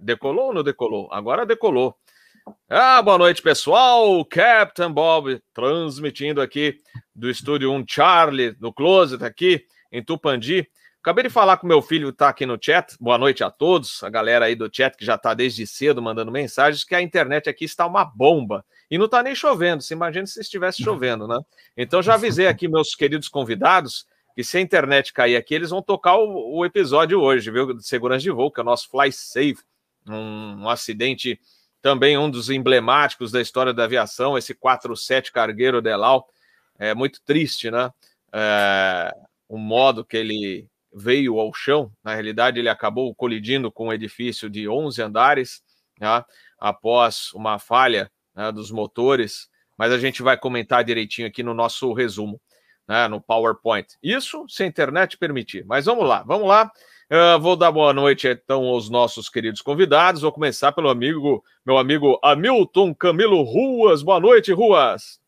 Decolou ou não decolou? Agora decolou. Ah, boa noite, pessoal. Captain Bob transmitindo aqui do estúdio 1 Charlie, no Closet aqui em Tupandi. Acabei de falar com meu filho, tá aqui no chat. Boa noite a todos, a galera aí do chat que já tá desde cedo mandando mensagens, que a internet aqui está uma bomba. E não tá nem chovendo, se imagina se estivesse chovendo, né? Então já avisei aqui meus queridos convidados que se a internet cair aqui, eles vão tocar o, o episódio hoje, viu? De segurança de voo, que é o nosso Fly Safe, um, um acidente também um dos emblemáticos da história da aviação, esse 47 cargueiro Delau. É muito triste, né? É, o modo que ele veio ao chão. Na realidade, ele acabou colidindo com um edifício de 11 andares, né? após uma falha né, dos motores. Mas a gente vai comentar direitinho aqui no nosso resumo né, no PowerPoint. Isso se a internet permitir. Mas vamos lá, vamos lá. Uh, vou dar boa noite então aos nossos queridos convidados. Vou começar pelo amigo, meu amigo Hamilton Camilo Ruas. Boa noite, Ruas.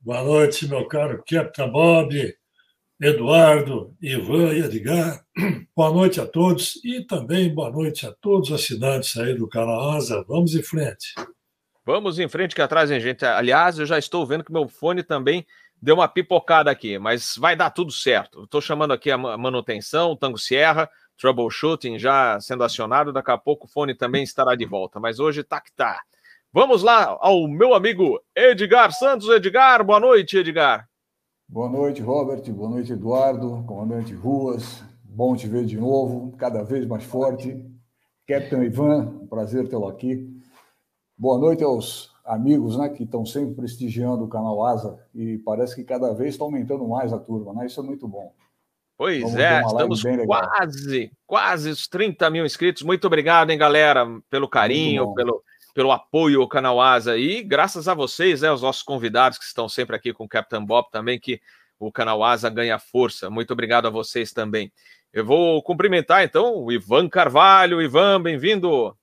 Boa noite, meu caro Capitão Bob, Eduardo, Ivan e Edgar. Boa noite a todos e também boa noite a todos os assinantes aí do canal Asa. Vamos em frente. Vamos em frente que atrás, hein, gente. Aliás, eu já estou vendo que meu fone também deu uma pipocada aqui, mas vai dar tudo certo. Estou chamando aqui a manutenção, o Tango Sierra, troubleshooting já sendo acionado. Daqui a pouco o fone também estará de volta, mas hoje tá que tá. Vamos lá ao meu amigo Edgar Santos. Edgar, boa noite, Edgar. Boa noite, Robert. Boa noite, Eduardo, comandante Ruas. Bom te ver de novo, cada vez mais forte. Capitão Ivan, prazer tê-lo aqui. Boa noite aos amigos né, que estão sempre prestigiando o canal Asa e parece que cada vez está aumentando mais a turma, né? Isso é muito bom. Pois Vamos é, estamos quase, quase os 30 mil inscritos. Muito obrigado, hein, galera, pelo carinho, pelo, pelo apoio ao canal Asa. E graças a vocês, né, os nossos convidados que estão sempre aqui com o Captain Bob também, que o canal Asa ganha força. Muito obrigado a vocês também. Eu vou cumprimentar então o Ivan Carvalho. Ivan, bem-vindo.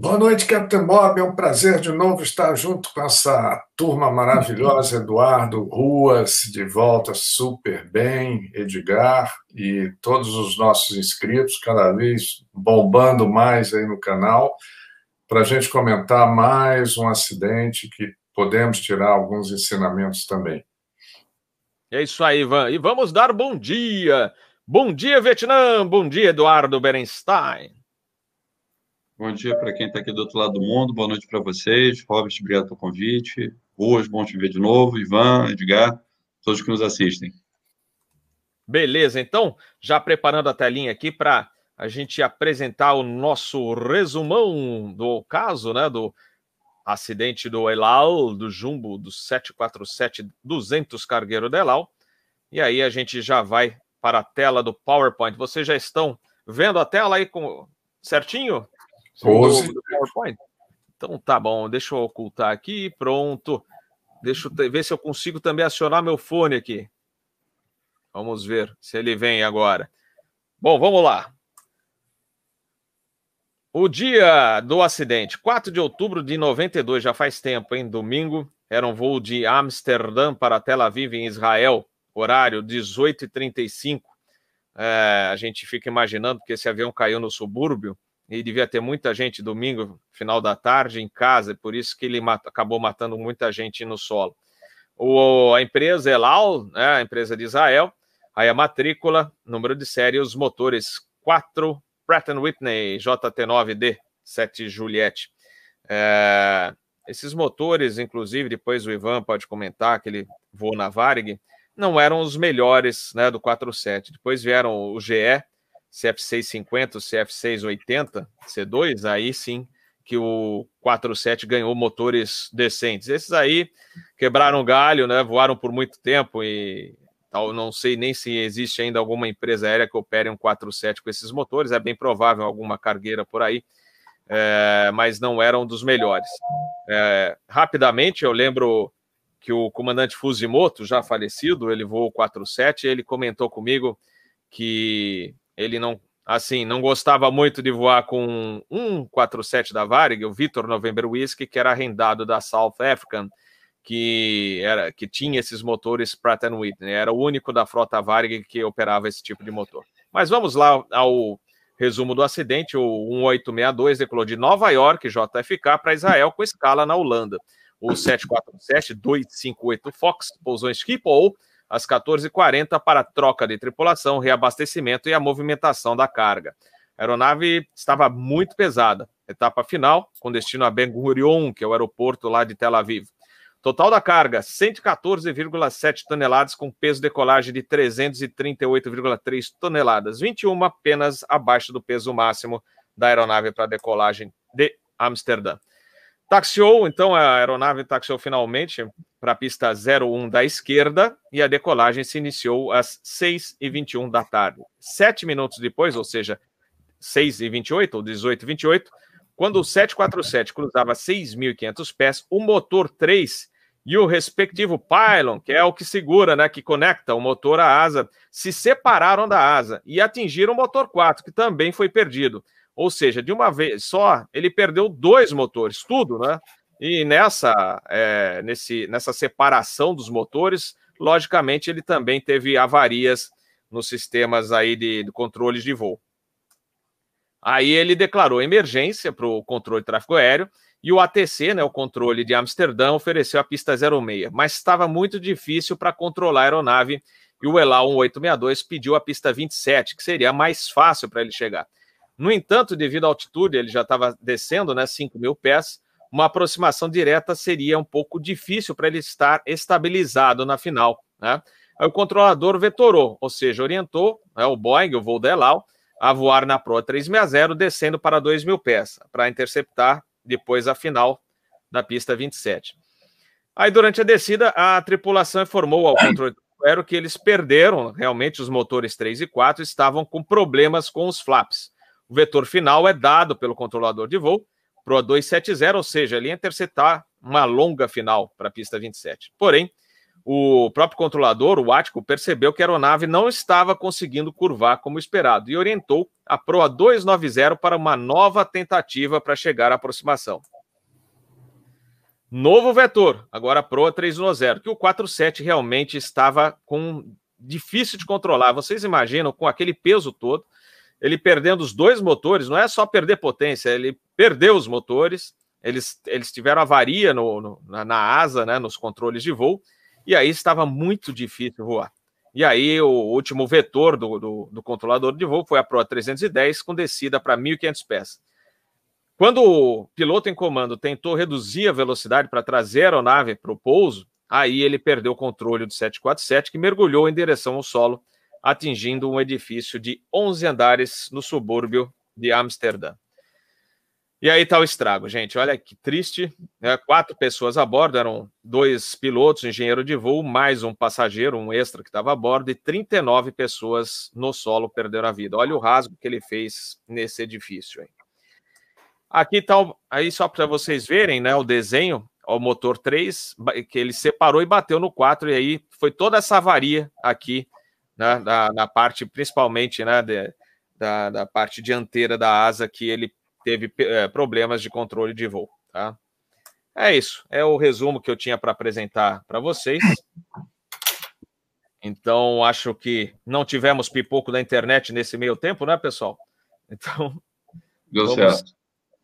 Boa noite, Capitão Bob. É um prazer de novo estar junto com essa turma maravilhosa, Eduardo, Ruas, de volta super bem, Edgar e todos os nossos inscritos, cada vez bombando mais aí no canal, para a gente comentar mais um acidente que podemos tirar alguns ensinamentos também. É isso aí, Ivan. E vamos dar bom dia. Bom dia, Vietnã. Bom dia, Eduardo Berenstein. Bom dia para quem está aqui do outro lado do mundo, boa noite para vocês. Robert, obrigado pelo convite. Ruas, bom te ver de novo. Ivan, Edgar, todos que nos assistem. Beleza, então, já preparando a telinha aqui para a gente apresentar o nosso resumão do caso, né, do acidente do Elal, do Jumbo, do 747-200 Cargueiro Delal. E aí a gente já vai para a tela do PowerPoint. Vocês já estão vendo a tela aí com certinho? Pose. Então tá bom, deixa eu ocultar aqui, pronto. Deixa eu ver se eu consigo também acionar meu fone aqui. Vamos ver se ele vem agora. Bom, vamos lá. O dia do acidente, 4 de outubro de 92, já faz tempo, hein? Domingo, era um voo de Amsterdã para Tel Aviv, em Israel, horário 18h35. É, a gente fica imaginando que esse avião caiu no subúrbio e devia ter muita gente domingo, final da tarde, em casa, por isso que ele mat acabou matando muita gente no solo. O, a empresa Elal, né, a empresa de Israel, aí a matrícula, número de série, os motores 4 Pratt Whitney JT9D 7 Juliette. É, esses motores, inclusive, depois o Ivan pode comentar que ele voou na Varig, não eram os melhores né, do 47. Depois vieram o GE, CF650, CF680, C2, aí sim que o 47 ganhou motores decentes. Esses aí quebraram galho, né? Voaram por muito tempo e tal. Não sei nem se existe ainda alguma empresa aérea que opere um 47 com esses motores. É bem provável alguma cargueira por aí, é, mas não eram dos melhores. É, rapidamente, eu lembro que o comandante Fusimoto, já falecido, ele voou 47, ele comentou comigo que ele não, assim, não gostava muito de voar com um 47 da Varig, o Victor November Whisky, que era arrendado da South African, que era que tinha esses motores Pratt Whitney, era o único da frota Varig que operava esse tipo de motor. Mas vamos lá ao Resumo do acidente: o 1862 decolou de Nova York, JFK, para Israel, com escala na Holanda. O 747-258 Fox pousou em Schiphol às 14h40 para troca de tripulação, reabastecimento e a movimentação da carga. A aeronave estava muito pesada. Etapa final, com destino a Ben Gurion, que é o aeroporto lá de Tel Aviv. Total da carga, 114,7 toneladas, com peso de decolagem de 338,3 toneladas, 21 apenas abaixo do peso máximo da aeronave para decolagem de Amsterdã. Taxiou, então a aeronave taxiou finalmente para a pista 01 da esquerda e a decolagem se iniciou às 6h21 da tarde. Sete minutos depois, ou seja, 6h28 ou 18h28, quando o 747 cruzava 6.500 pés, o motor 3 e o respectivo pylon, que é o que segura, né, que conecta o motor à asa, se separaram da asa e atingiram o motor 4, que também foi perdido. Ou seja, de uma vez só, ele perdeu dois motores, tudo, né? E nessa, é, nesse, nessa separação dos motores, logicamente, ele também teve avarias nos sistemas aí de, de controles de voo. Aí ele declarou emergência para o controle de tráfego aéreo e o ATC, né, o controle de Amsterdã, ofereceu a pista 06, mas estava muito difícil para controlar a aeronave e o ELA 1862 pediu a pista 27, que seria mais fácil para ele chegar. No entanto, devido à altitude, ele já estava descendo, né, 5 mil pés, uma aproximação direta seria um pouco difícil para ele estar estabilizado na final. Né? Aí o controlador vetorou, ou seja, orientou né, o Boeing, o voo da a voar na Proa 360, descendo para 2 mil pés, para interceptar depois a final da pista 27. Aí, durante a descida, a tripulação informou ao controle que eles perderam, realmente, os motores 3 e 4 estavam com problemas com os flaps. O vetor final é dado pelo controlador de voo Proa 270, ou seja, ele interceptar uma longa final para a pista 27. Porém, o próprio controlador, o Ático, percebeu que a aeronave não estava conseguindo curvar como esperado e orientou a Proa 290 para uma nova tentativa para chegar à aproximação. Novo vetor, agora a Proa 310, que o 47 realmente estava com difícil de controlar. Vocês imaginam com aquele peso todo, ele perdendo os dois motores, não é só perder potência, ele perdeu os motores, eles, eles tiveram avaria no, no na, na asa, né, nos controles de voo, e aí estava muito difícil voar. E aí o último vetor do, do, do controlador de voo foi a Pro 310 com descida para 1.500 pés. Quando o piloto em comando tentou reduzir a velocidade para trazer a aeronave para o pouso, aí ele perdeu o controle do 747 que mergulhou em direção ao solo, atingindo um edifício de 11 andares no subúrbio de Amsterdã. E aí tá o estrago, gente. Olha que triste. Né? Quatro pessoas a bordo, eram dois pilotos, engenheiro de voo, mais um passageiro, um extra que estava a bordo, e 39 pessoas no solo perderam a vida. Olha o rasgo que ele fez nesse edifício. Hein? Aqui tá, aí só para vocês verem, né, o desenho, o motor 3, que ele separou e bateu no 4, e aí foi toda essa avaria aqui, né, na, na parte, principalmente, né, de, da, da parte dianteira da asa, que ele teve é, problemas de controle de voo. Tá? É isso, é o resumo que eu tinha para apresentar para vocês. Então, acho que não tivemos pipoco da internet nesse meio tempo, né, pessoal? Então. Deu vamos... certo.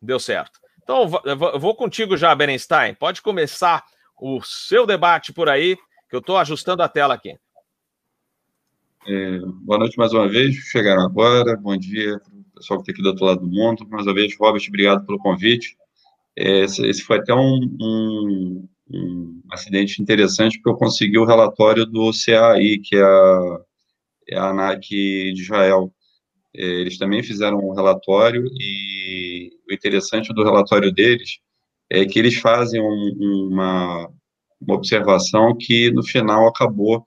Deu certo. Então, eu vou contigo já, Berenstein. Pode começar o seu debate por aí, que eu estou ajustando a tela aqui. É, boa noite mais uma vez. Chegaram agora. Bom dia pessoal que está aqui do outro lado do mundo. Mais uma vez, Robert, obrigado pelo convite. É, esse foi até um, um, um, acidente interessante, porque eu consegui o relatório do CAI, que é a, é a ANAC de Israel. É, eles também fizeram um relatório, e o interessante do relatório deles é que eles fazem um, uma, uma observação que, no final, acabou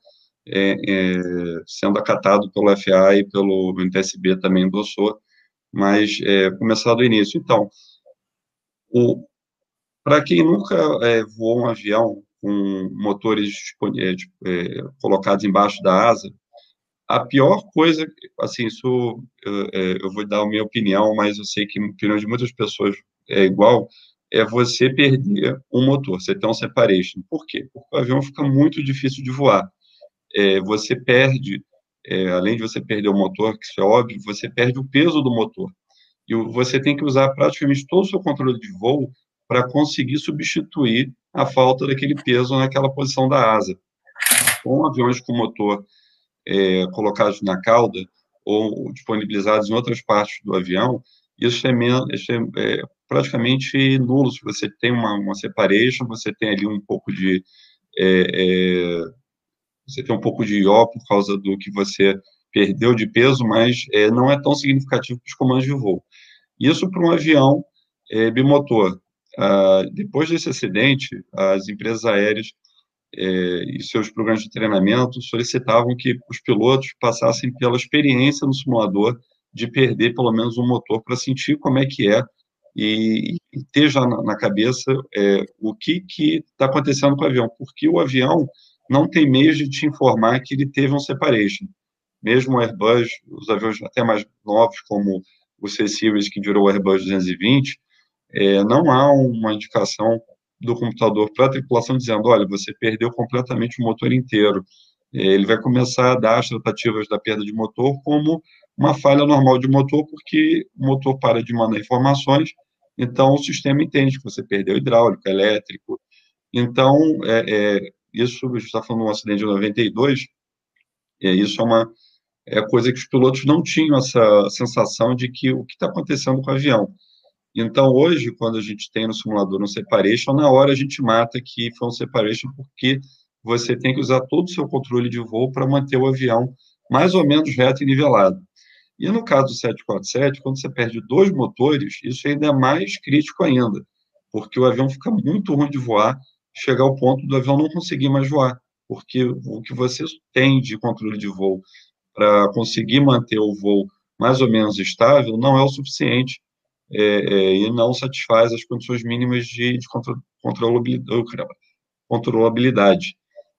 é, é, sendo acatado pelo FA e pelo NTSB também endossou, mas é, começar do início. Então, para quem nunca é, voou um avião com motores é, é, colocados embaixo da asa, a pior coisa, assim, isso é, eu vou dar a minha opinião, mas eu sei que a opinião de muitas pessoas é igual, é você perder um motor, você tem um separation. Por quê? Porque o avião fica muito difícil de voar. É, você perde é, além de você perder o motor, que isso é óbvio, você perde o peso do motor. E você tem que usar praticamente todo o seu controle de voo para conseguir substituir a falta daquele peso naquela posição da asa. Com aviões com motor é, colocados na cauda ou disponibilizados em outras partes do avião, isso é, isso é, é praticamente nulo. Se você tem uma, uma separation, você tem ali um pouco de é, é, você tem um pouco de IO por causa do que você perdeu de peso, mas é, não é tão significativo para os comandos de voo. Isso para um avião é, bimotor. Ah, depois desse acidente, as empresas aéreas é, e seus programas de treinamento solicitavam que os pilotos passassem pela experiência no simulador de perder pelo menos um motor para sentir como é que é e, e ter já na, na cabeça é, o que está acontecendo com o avião, porque o avião não tem meios de te informar que ele teve um separation. Mesmo o Airbus, os aviões até mais novos, como o C-Series, que virou o Airbus 220, é, não há uma indicação do computador para a tripulação dizendo, olha, você perdeu completamente o motor inteiro. É, ele vai começar a dar as tratativas da perda de motor como uma falha normal de motor, porque o motor para de mandar informações, então o sistema entende que você perdeu hidráulico, elétrico. Então, é, é, isso, está falando de um acidente de 92, é, isso é uma é coisa que os pilotos não tinham essa sensação de que o que está acontecendo com o avião. Então, hoje, quando a gente tem no simulador um separation, na hora a gente mata que foi um separation porque você tem que usar todo o seu controle de voo para manter o avião mais ou menos reto e nivelado. E no caso do 747, quando você perde dois motores, isso ainda é mais crítico ainda, porque o avião fica muito ruim de voar, chegar ao ponto do avião não conseguir mais voar, porque o que você tem de controle de voo para conseguir manter o voo mais ou menos estável não é o suficiente é, é, e não satisfaz as condições mínimas de, de controlabilidade.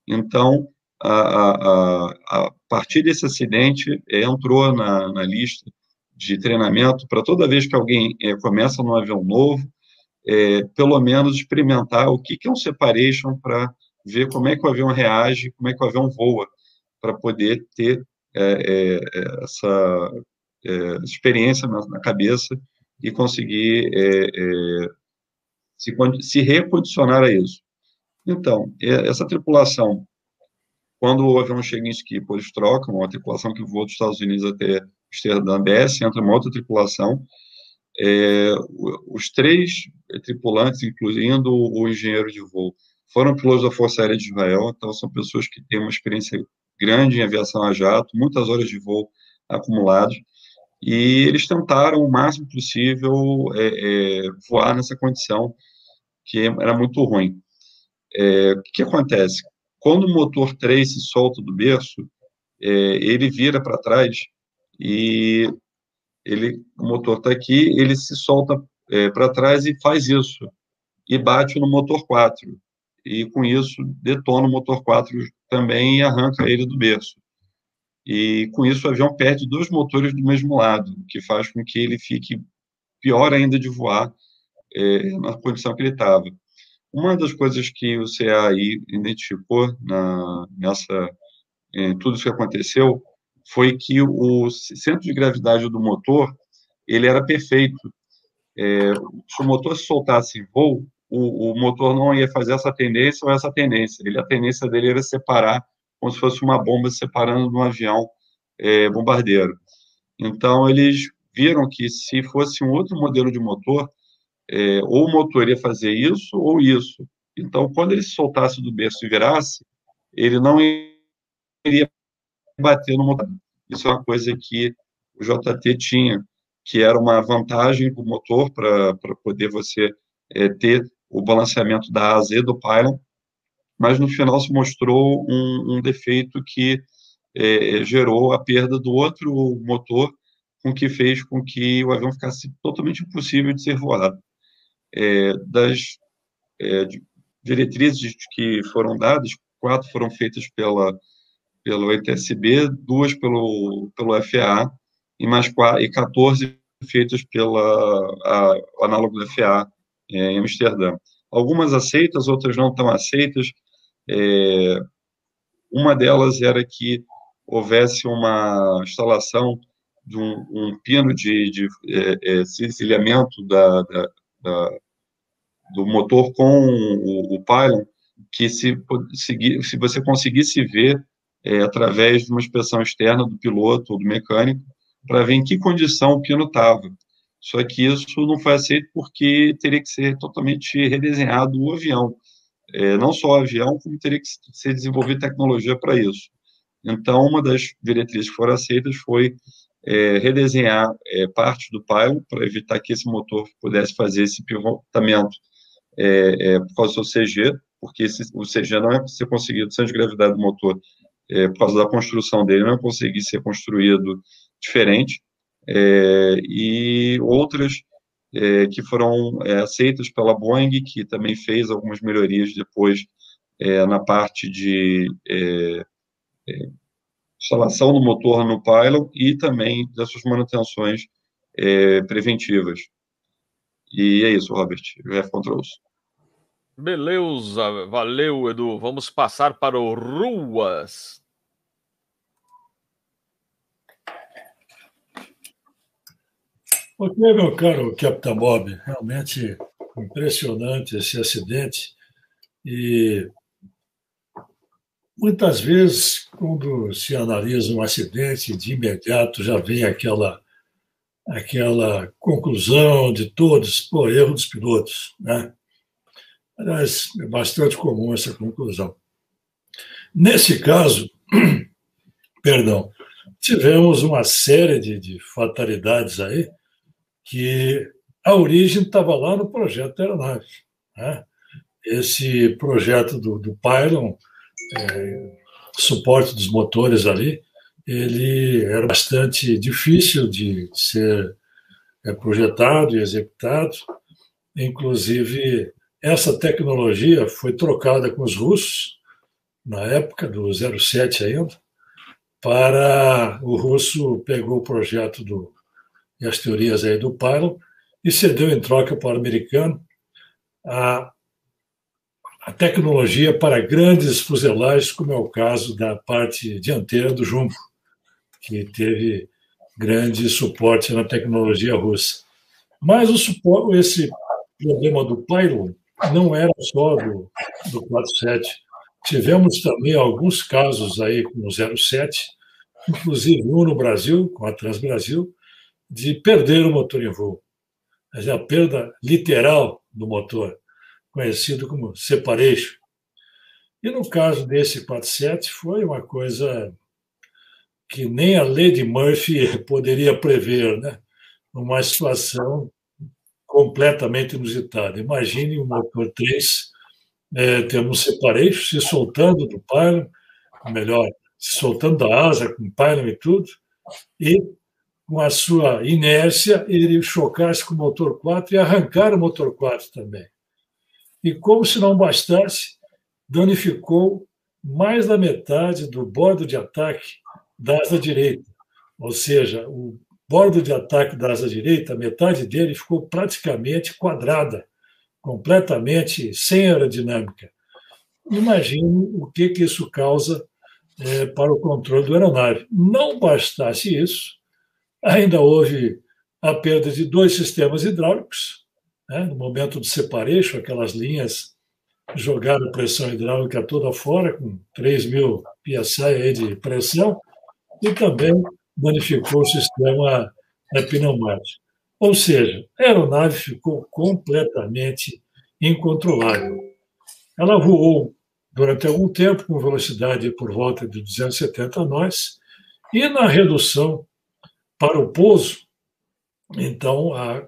Então, a, a, a, partir desse acidente, é, entrou na, na lista de treinamento para toda vez que alguém é, começa num avião novo, é, pelo menos experimentar o que, é um separation para ver como é que o avião reage, como é que o avião voa, para poder ter é, essa experiência na, na cabeça e conseguir é, é, se, se recondicionar a isso. Então, essa tripulação, quando o avião chega em Schiphol, eles trocam, uma tripulação que voa dos Estados Unidos até Amsterdã desce, entra uma outra tripulação, é, os três tripulantes, incluindo o engenheiro de voo, foram pilotos da Força Aérea de Israel, então são pessoas que têm uma experiência grande em aviação a jato, muitas horas de voo acumuladas, e eles tentaram o máximo possível é, é, voar nessa condição que era muito ruim. É, o que acontece? Quando o motor 3 se solta do berço, é, ele vira para trás e ele, o motor está aqui, ele se solta é, para trás e faz isso, e bate no motor 4. E com isso detona o motor 4 também e arranca ele do berço e com isso o avião perde dois motores do mesmo lado, o que faz com que ele fique pior ainda de voar é, na condição que ele estava. Uma das coisas que o CAI identificou na, nessa em tudo isso que aconteceu foi que o centro de gravidade do motor ele era perfeito. É, se o motor se soltasse em voo, o, o, motor não ia fazer essa tendência ou essa tendência. Ele, a tendência dele era separar como se fosse uma bomba separando de um avião é, bombardeiro. Então, eles viram que se fosse um outro modelo de motor, é, ou o motor ia fazer isso ou isso. Então, quando ele se soltasse do berço e virasse, ele não iria bater no motor. Isso é uma coisa que o JT tinha, que era uma vantagem para o motor, para poder você é, ter o balanceamento da e do pylon, mas no final se mostrou um, um defeito que é, gerou a perda do outro motor, com que fez com que o avião ficasse totalmente impossível de ser voado. É, das é, diretrizes que foram dadas, quatro foram feitas pela pelo ETSB, duas pelo pelo FAA e mais e 14 feitas pela a, o análogo da FAA é, em Amsterdã. Algumas aceitas, outras não tão aceitas. É, uma delas era que houvesse uma instalação de um, um pino de, de é, é, cincilhamento da, da, da, do motor com o, o pylon, que se, se você conseguisse ver é, através de uma inspeção externa do piloto ou do mecânico, para ver em que condição o pino estava. Só que isso não foi aceito porque teria que ser totalmente redesenhado o avião. É, não só o avião, como teria que ser desenvolvida tecnologia para isso. Então, uma das diretrizes que foram aceitas foi é, redesenhar é, parte do pylon para evitar que esse motor pudesse fazer esse pivotamento é, é por causa do CG, porque esse, o CG não é ser conseguido, sem gravidade do motor, é, por causa da construção dele, não conseguir ser construído diferente, é, e outras é, que foram é, aceitas pela Boeing, que também fez algumas melhorias depois é, na parte de é, instalação do motor no pylon e também das suas manutenções preventivas. E é isso, Robert. F Controls. Beleza, valeu, Edu. Vamos passar para o Ruas. Ok, meu caro Capitão Bob, realmente impressionante esse acidente. E muitas vezes, quando se analisa um acidente, de imediato já vem aquela aquela conclusão de todos, por erro dos pilotos, né? Aliás, é bastante comum essa conclusão. Nesse caso, perdão, tivemos uma série de, de, fatalidades aí que a origem estava lá no projeto da aeronave. Né? Esse projeto do, do Pylon, é, suporte dos motores ali, ele era bastante difícil de ser é, projetado e executado. Inclusive, essa tecnologia foi trocada com os russos, na época do 07 ainda, para o russo pegou o projeto do, e as teorias aí do Pylon e cedeu em troca para o americano a, a tecnologia para grandes fuselagens, como é o caso da parte dianteira do Jumbo, que teve grande suporte na tecnologia russa. Mas o esse problema do Pylon não era só do, do 47. Tivemos também alguns casos aí com o 07, inclusive um no Brasil, com a Transbrasil, de perder o motor em voo. É a perda literal do motor, conhecido como separation. E no caso desse 47, foi uma coisa que nem a lei de Murphy poderia prever, né? Uma situação completamente inusitada. Imagine um motor 3 é, tendo um separation se soltando do pylon, melhor, se soltando da asa com pylon e tudo, e com a sua inércia ele chocasse com o motor 4 e arrancar o motor 4 também. E como se não bastasse, danificou mais da metade do bordo de ataque da asa direita. Ou seja, o bordo de ataque da asa direita, metade dele ficou praticamente quadrada, completamente sem aerodinâmica. Imagine o que, que isso causa é, para o controle do aeronave. Não bastasse isso, ainda houve a perda de dois sistemas hidráulicos, né, no momento do separation, aquelas linhas jogaram pressão hidráulica toda fora, com 3 mil psi de pressão, e também danificou o sistema pneumático. Ou seja, a aeronave ficou completamente incontrolável. Ela voou durante algum tempo com velocidade por volta de 270 nós, e na redução para o pouso, então a,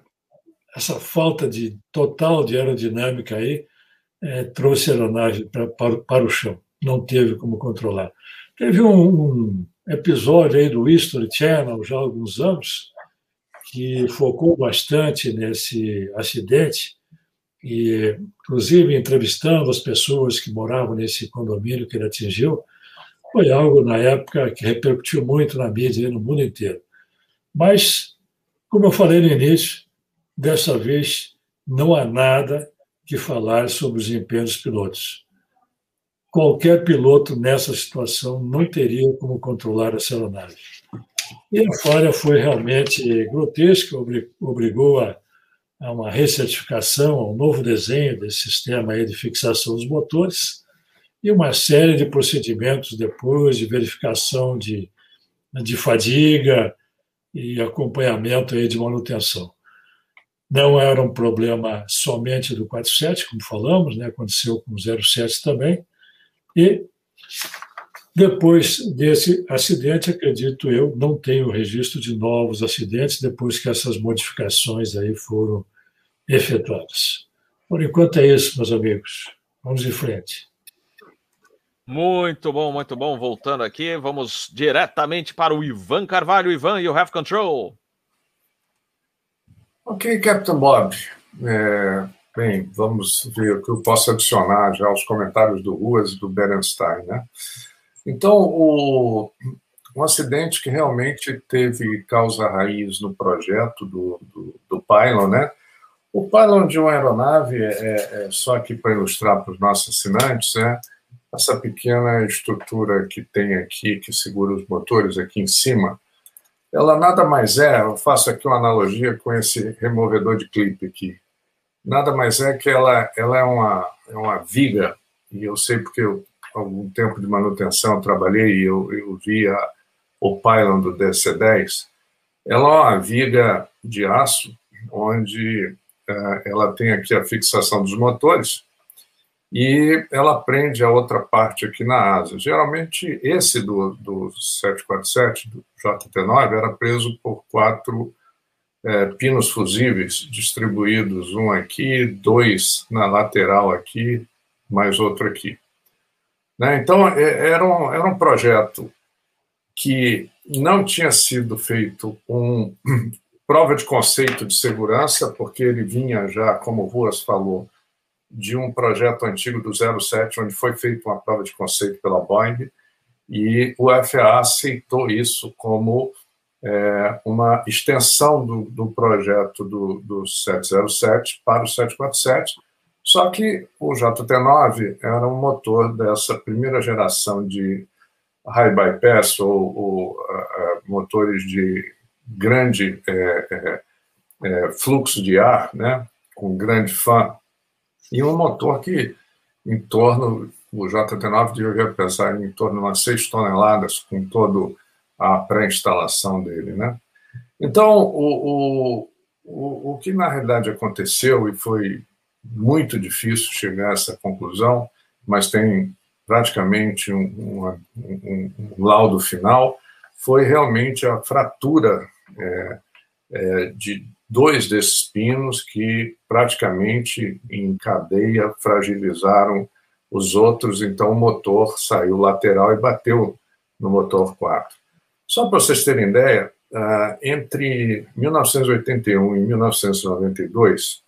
essa falta de total de aerodinâmica aí é, trouxe a aeronave pra, para, para o chão, não teve como controlar. Teve um, um episódio aí do History Channel já há alguns anos, que focou bastante nesse acidente, e inclusive entrevistando as pessoas que moravam nesse condomínio que ele atingiu, foi algo na época que repercutiu muito na mídia no mundo inteiro. Mas, como eu falei no início, dessa vez não há nada que falar sobre os empenhos pilotos. Qualquer piloto nessa situação não teria como controlar essa aeronave. E a falha foi realmente grotesca, obrigou a, a uma recertificação, a um novo desenho desse sistema aí de fixação dos motores e uma série de procedimentos depois de verificação de, de fadiga e acompanhamento aí de manutenção. Não era um problema somente do 47, como falamos, né? aconteceu com o 07 também, e depois desse acidente, acredito eu, não tenho registro de novos acidentes depois que essas modificações aí foram efetuadas. Por enquanto é isso, meus amigos. Vamos em frente. Muito bom, muito bom. Voltando aqui, vamos diretamente para o Ivan Carvalho. Ivan, you have control. Ok, Captain Bob. É, bem, vamos ver o que eu posso adicionar já aos comentários do Ruas e do Berenstein, né? Então, o, um acidente que realmente teve causa raiz no projeto do, do, do Pylon, né? O Pylon de uma aeronave, é, é, é só aqui para ilustrar para os nossos assinantes, né? essa pequena estrutura que tem aqui, que segura os motores aqui em cima, ela nada mais é, eu faço aqui uma analogia com esse removedor de clipe aqui, nada mais é que ela, ela é, uma, é uma viga, e eu sei porque eu algum tempo de manutenção, trabalhei e eu, eu via o pylon do DC-10, ela é uma viga de aço, onde uh, ela tem aqui a fixação dos motores e ela prende a outra parte aqui na asa. Geralmente, esse do, do 747, do JT9, era preso por quatro é, pinos fusíveis distribuídos, um aqui, dois na lateral aqui, mais outro aqui. Né? Então, é, era um, era um projeto que não tinha sido feito um prova de conceito de segurança, porque ele vinha já, como o Ruas falou, de um projeto antigo do 07, onde foi feita uma prova de conceito pela Boeing, e o FAA aceitou isso como é, uma extensão do, do projeto do, do 707 para o 747, só que o JT9 era um motor dessa primeira geração de high bypass ou, ou uh, motores de grande é, é, é, fluxo de ar, né, com grande fã, e um motor que em torno, o JT9 devia pensar em torno de umas 6 toneladas com toda a pré-instalação dele. Né? Então, o, o, o, o que na realidade aconteceu e foi muito difícil chegar a essa conclusão, mas tem praticamente um, um, um, um laudo final, foi realmente a fratura é, é, de dois desses pinos que praticamente em cadeia fragilizaram os outros, então o motor saiu lateral e bateu no motor 4. Só para vocês terem ideia, ah, entre 1981 e 1992,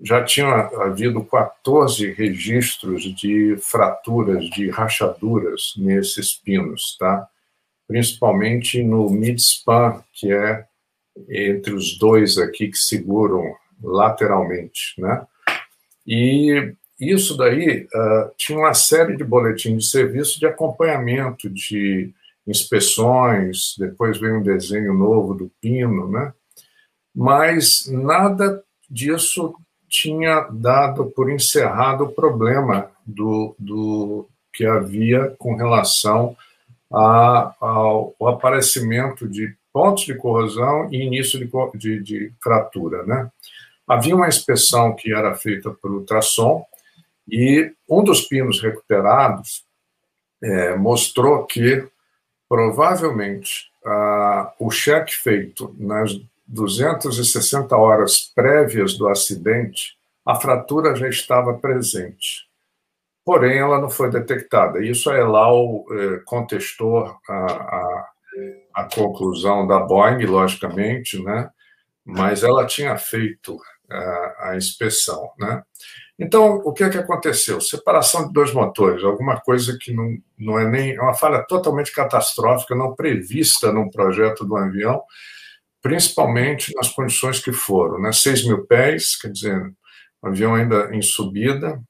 já tinha havido 14 registros de fraturas, de rachaduras nesses pinos, tá? principalmente no midspan, que é entre os dois aqui que seguram lateralmente. Né? E isso daí uh, tinha uma série de boletins de serviço de acompanhamento, de inspeções, depois veio um desenho novo do pino, né? mas nada disso tinha dado por encerrado o problema do, do que havia com relação a, ao, ao aparecimento de pontos de corrosão e início de, de, de fratura. Né? Havia uma inspeção que era feita por ultrassom e um dos pinos recuperados é, mostrou que provavelmente o cheque feito nas 260 horas prévias do acidente, a fratura já estava presente. Porém, ela não foi detectada. Isso a Elau eh, contestou a, a, a, conclusão da Boeing, logicamente, né? mas ela tinha feito a, a inspeção. Né? Então, o que é que aconteceu? Separação de dois motores, alguma coisa que não, não é nem. É uma falha totalmente catastrófica, não prevista num projeto do avião, principalmente nas condições que foram, né? 6 mil pés, quer dizer, um avião ainda em subida,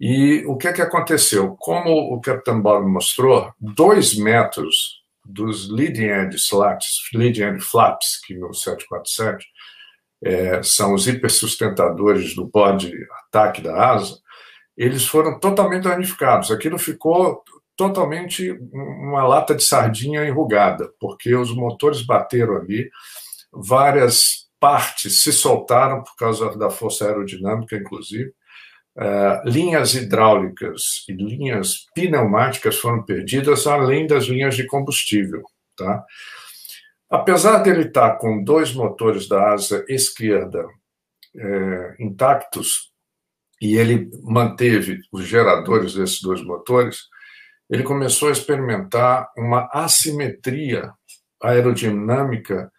E o que é que aconteceu? Como o Capitão Bob mostrou, dois metros dos leading edge slats, leading edge flaps, que no 747 é, são os hipersustentadores do bode ataque da asa, eles foram totalmente danificados. Aquilo ficou totalmente uma lata de sardinha enrugada, porque os motores bateram ali, várias partes se soltaram por causa da força aerodinâmica, inclusive. Uh, linhas hidráulicas e linhas pneumáticas foram perdidas, além das linhas de combustível. Tá? Apesar dele estar com dois motores da asa esquerda é, intactos, e ele manteve os geradores desses dois motores, ele começou a experimentar uma assimetria aerodinâmica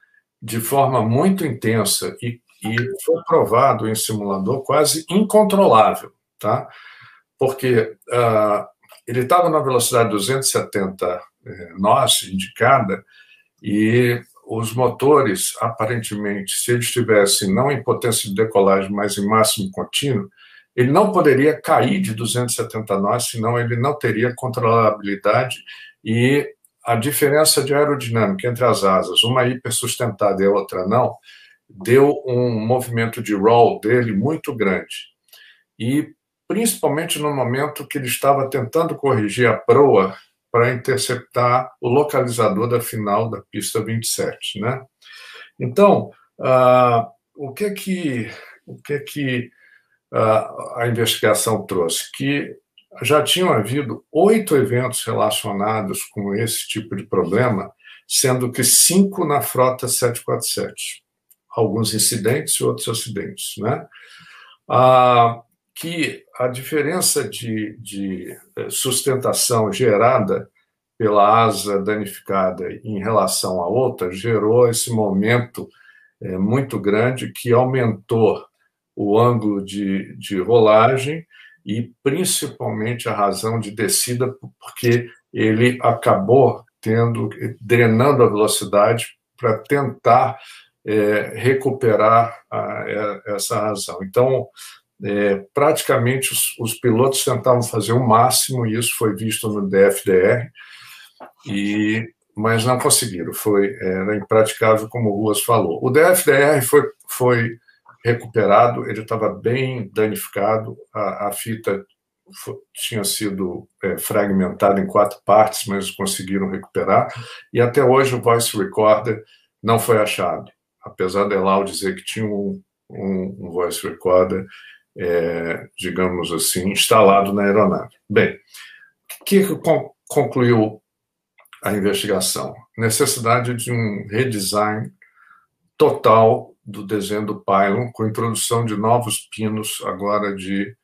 de forma muito intensa e, e foi provado em simulador quase incontrolável, tá? Porque uh, ele estava na velocidade 270 eh, nós indicada e os motores, aparentemente, se eles estivessem não em potência de decolagem, mas em máximo contínuo, ele não poderia cair de 270 nós, senão ele não teria controlabilidade e a diferença de aerodinâmica entre as asas, uma hipersustentada e a outra não, deu um movimento de roll dele muito grande. E principalmente no momento que ele estava tentando corrigir a proa para interceptar o localizador da final da pista 27, né? Então, uh, o que que o que que uh, a investigação trouxe? Que já tinham havido oito eventos relacionados com esse tipo de problema, sendo que cinco na frota 747. Alguns incidentes e outros acidentes. Né? Ah, que a diferença de, de eh, sustentação gerada pela asa danificada em relação à outra gerou esse momento é, muito grande que aumentou o ângulo de, de rolagem e principalmente a razão de descida, porque ele acabou tendo drenando a velocidade para tentar é, recuperar a, a, essa razão. Então, é, praticamente os, os, pilotos tentavam fazer o máximo, e isso foi visto no DFDR, e, mas não conseguiram, foi, era impraticável, como o Ruas falou. O DFDR foi, foi recuperado, ele estava bem danificado, a, a fita tinha sido é, fragmentada em quatro partes, mas conseguiram recuperar, e até hoje o voice recorder não foi achado, apesar de Elau dizer que tinha um, um, um voice recorder, é, digamos assim, instalado na aeronave. Bem, o que, concluiu a investigação? Necessidade de um redesign total do desenho do pylon, com introdução de novos pinos, agora de,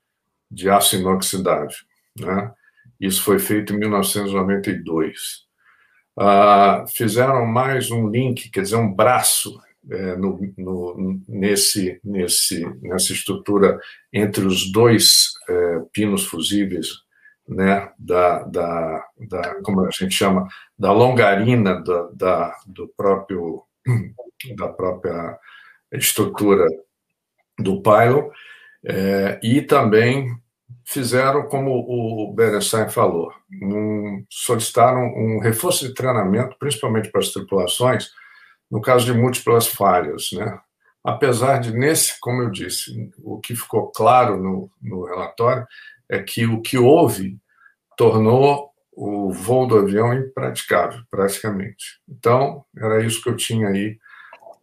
de aço inoxidável. Né? Isso foi feito em 1992. Ah, fizeram mais um link, quer dizer, um braço é, no, no, nesse, nesse, nessa estrutura entre os dois é, pinos fusíveis, né, da, da, da, como a gente chama, da longarina da, da, do próprio, da própria estrutura do pylon, é, e também fizeram, como o Berenstein falou, um, solicitaram um reforço de treinamento, principalmente para as tripulações, no caso de múltiplas falhas. Né? Apesar de, nesse, como eu disse, o que ficou claro no, no relatório é que o que houve tornou o voo do avião impraticável, praticamente. Então, era isso que eu tinha aí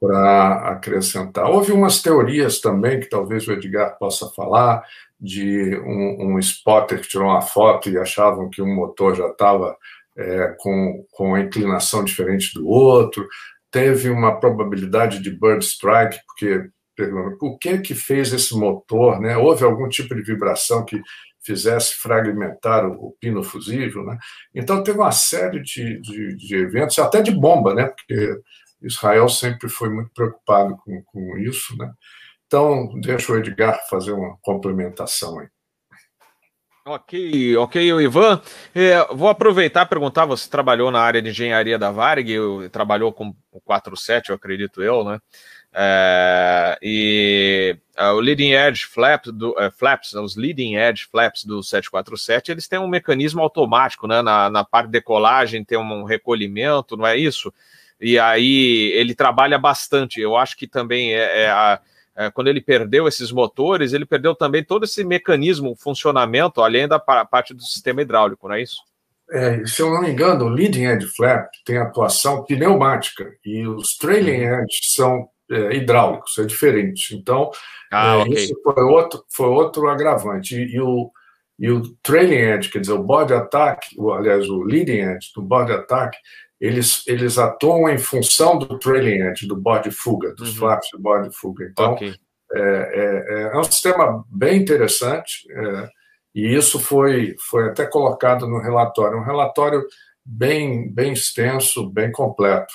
para acrescentar. Houve umas teorias também, que talvez o Edgar possa falar, de um, um spotter que tirou uma foto e achavam que um motor já estava é, com, com inclinação diferente do outro. Teve uma probabilidade de bird strike, porque o que que fez esse motor, né? Houve algum tipo de vibração que fizesse fragmentar o, o pino fusível, né? Então teve uma série de, de, de eventos, até de bomba, né? Porque Israel sempre foi muito preocupado com, com isso, né? Então, deixa o Edgar fazer uma complementação aí. Ok, ok, Ivan. É, vou aproveitar e perguntar: você trabalhou na área de engenharia da Varg, trabalhou com o 47, eu acredito eu, né? É, e uh, o leading edge flap do, uh, flaps, os leading edge flaps do 747, eles têm um mecanismo automático, né? Na, na parte de decolagem tem um recolhimento, não é isso? E aí ele trabalha bastante. Eu acho que também é, é a, é, quando ele perdeu esses motores, ele perdeu também todo esse mecanismo, funcionamento, além da parte do sistema hidráulico, não é isso? É, se eu não me engano, o leading edge flap tem atuação pneumática e os trailing uhum. edge são é, hidráulicos, é diferente. Então, ah, é, okay. isso foi outro, foi outro agravante. E, e, o, e o trailing edge, quer dizer, o body attack, o, aliás, o leading edge do body attack, eles, eles atuam em função do trailing edge, do body fuga, dos uhum. flaps do body fuga. Então, okay. é, é, é, um sistema bem interessante é, e isso foi, foi até colocado no relatório. Um relatório bem, bem extenso, bem completo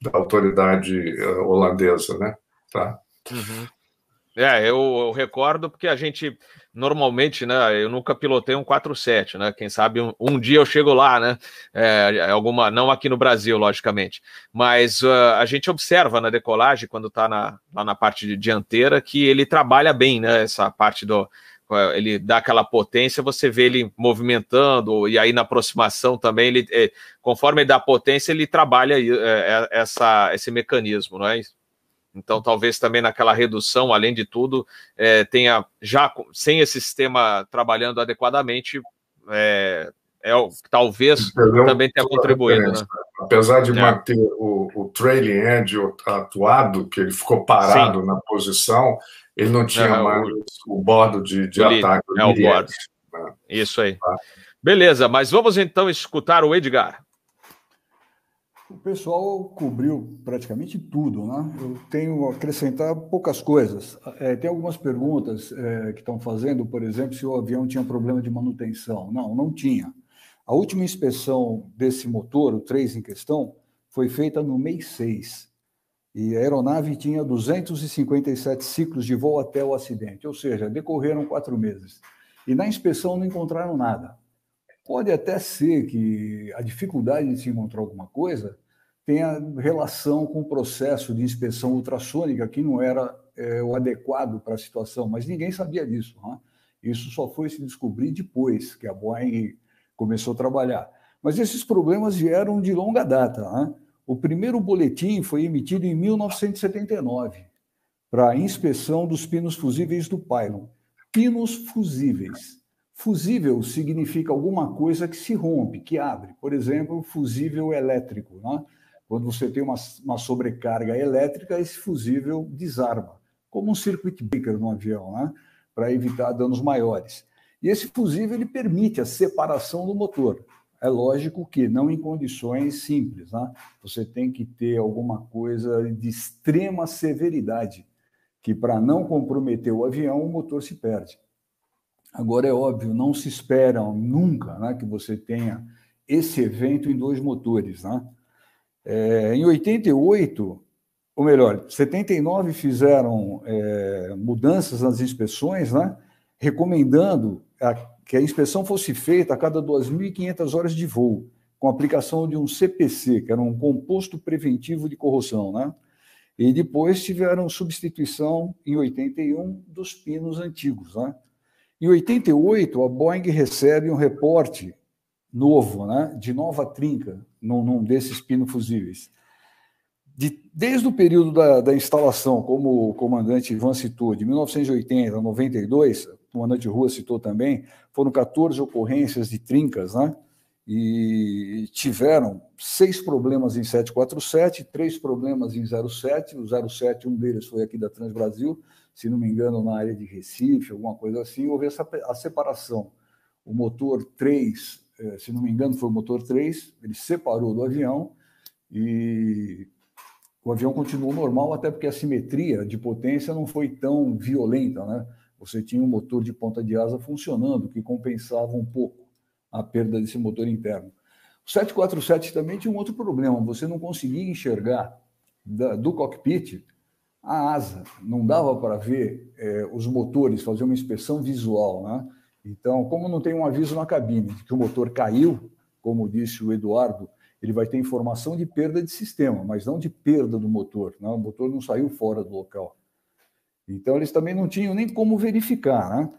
da autoridade uh, holandesa, né? Tá. Uhum. É, eu, eu, recordo porque a gente normalmente, né? Eu nunca pilotei um 47, né? Quem sabe um, um dia eu chego lá, né? É, alguma, não aqui no Brasil, logicamente, mas uh, a gente observa na decolagem quando está na, lá na parte de dianteira que ele trabalha bem, né? Essa parte do ele dá aquela potência, você vê ele movimentando, e aí na aproximação também, ele, é, conforme ele dá potência, ele trabalha é, é, essa, esse mecanismo, não é? Então, talvez também naquela redução, além de tudo, é, tenha já sem esse sistema trabalhando adequadamente, é, é talvez Entendeu? também tenha contribuído. Né? Apesar de é. manter o, o trailing edge atuado, que ele ficou parado Sim. na posição, ele não tinha é, mais o, o bordo de, de ataque. É o bordo. Né? Isso aí. Tá. Beleza, mas vamos então escutar o Edgar. O pessoal cobriu praticamente tudo, né? Eu tenho a acrescentar poucas coisas. É, tem algumas perguntas é, que estão fazendo, por exemplo, se o avião tinha problema de manutenção. Não, não tinha. A última inspeção desse motor, o 3 em questão, foi feita no mês 6. E a aeronave tinha 257 ciclos de voo até o acidente, ou seja, decorreram quatro meses. E na inspeção não encontraram nada. Pode até ser que a dificuldade de se encontrar alguma coisa tenha relação com o processo de inspeção ultrassônica, que não era é, o adequado para a situação, mas ninguém sabia disso. Né? Isso só foi se descobrir depois que a Boeing começou a trabalhar. Mas esses problemas vieram de longa data. Né? O primeiro boletim foi emitido em 1979 para a inspeção dos pinos fusíveis do pylon. Pinos fusíveis. Fusível significa alguma coisa que se rompe, que abre. Por exemplo, fusível elétrico. Né? Quando você tem uma, uma sobrecarga elétrica, esse fusível desarma, como um circuit breaker no avião, né? para evitar danos maiores. E esse fusível ele permite a separação do motor. É lógico que não em condições simples, né? Você tem que ter alguma coisa de extrema severidade, que para não comprometer o avião, o motor se perde. Agora é óbvio, não se espera nunca né, que você tenha esse evento em dois motores, né? É, em 88, ou melhor, 79 fizeram é, mudanças nas inspeções, né? recomendando a que a inspeção fosse feita a cada 2.500 horas de voo, com aplicação de um CPC, que era um composto preventivo de corrosão, né? E depois tiveram substituição em 81 dos pinos antigos, né? Em 88, a Boeing recebe um reporte novo, né, de nova trinca num, num desses pinos fusíveis. De, desde o período da, da, instalação, como o comandante Ivan citou, de 1980 a 92, o comandante Rua citou também, foram 14 ocorrências de trincas, né? E tiveram seis problemas em 747, três problemas em 07. O 07, um deles foi aqui da Transbrasil, se não me engano, na área de Recife, alguma coisa assim. Houve essa, a separação. O motor 3, eh, se não me engano, foi o motor 3, ele separou do avião e o avião continuou normal, até porque a simetria de potência não foi tão violenta, né? Você tinha um motor de ponta de asa funcionando, que compensava um pouco a perda desse motor interno. O 747 também tinha um outro problema, você não conseguia enxergar da, do cockpit a asa, não dava para ver é, os motores, fazer uma inspeção visual. Né? Então, como não tem um aviso na cabine de que o motor caiu, como disse o Eduardo, ele vai ter informação de perda de sistema, mas não de perda do motor. Né? O motor não saiu fora do local. Então, eles também não tinham nem como verificar. Né?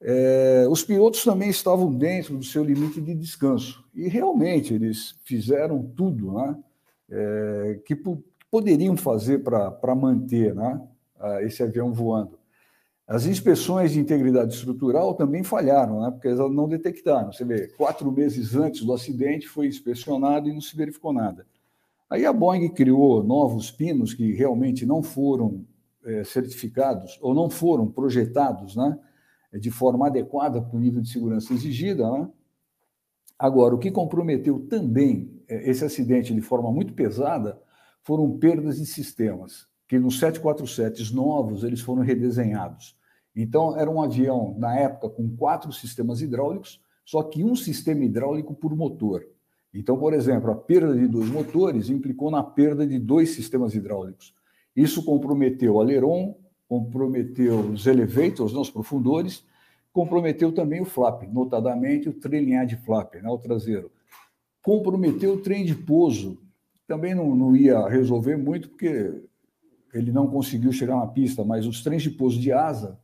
É, os pilotos também estavam dentro do seu limite de descanso. E realmente eles fizeram tudo né? É, que poderiam fazer para manter né? esse avião voando. As inspeções de integridade estrutural também falharam, né? porque elas não detectaram. Você vê, quatro meses antes do acidente foi inspecionado e não se verificou nada. Aí a Boeing criou novos pinos que realmente não foram é, certificados ou não foram projetados né, de forma adequada para o nível de segurança exigida. Né? Agora, o que comprometeu também é, esse acidente de forma muito pesada foram perdas de sistemas que nos 747 novos eles foram redesenhados. Então, era um avião, na época, com quatro sistemas hidráulicos, só que um sistema hidráulico por motor. Então, por exemplo, a perda de dois motores implicou na perda de dois sistemas hidráulicos. Isso comprometeu o aileron, comprometeu os elevators, né, os profundores, comprometeu também o flap, notadamente o trailing de flap, né, o traseiro. Comprometeu o trem de pouso. Também não, não ia resolver muito, porque ele não conseguiu chegar na pista, mas os trens de pouso de asa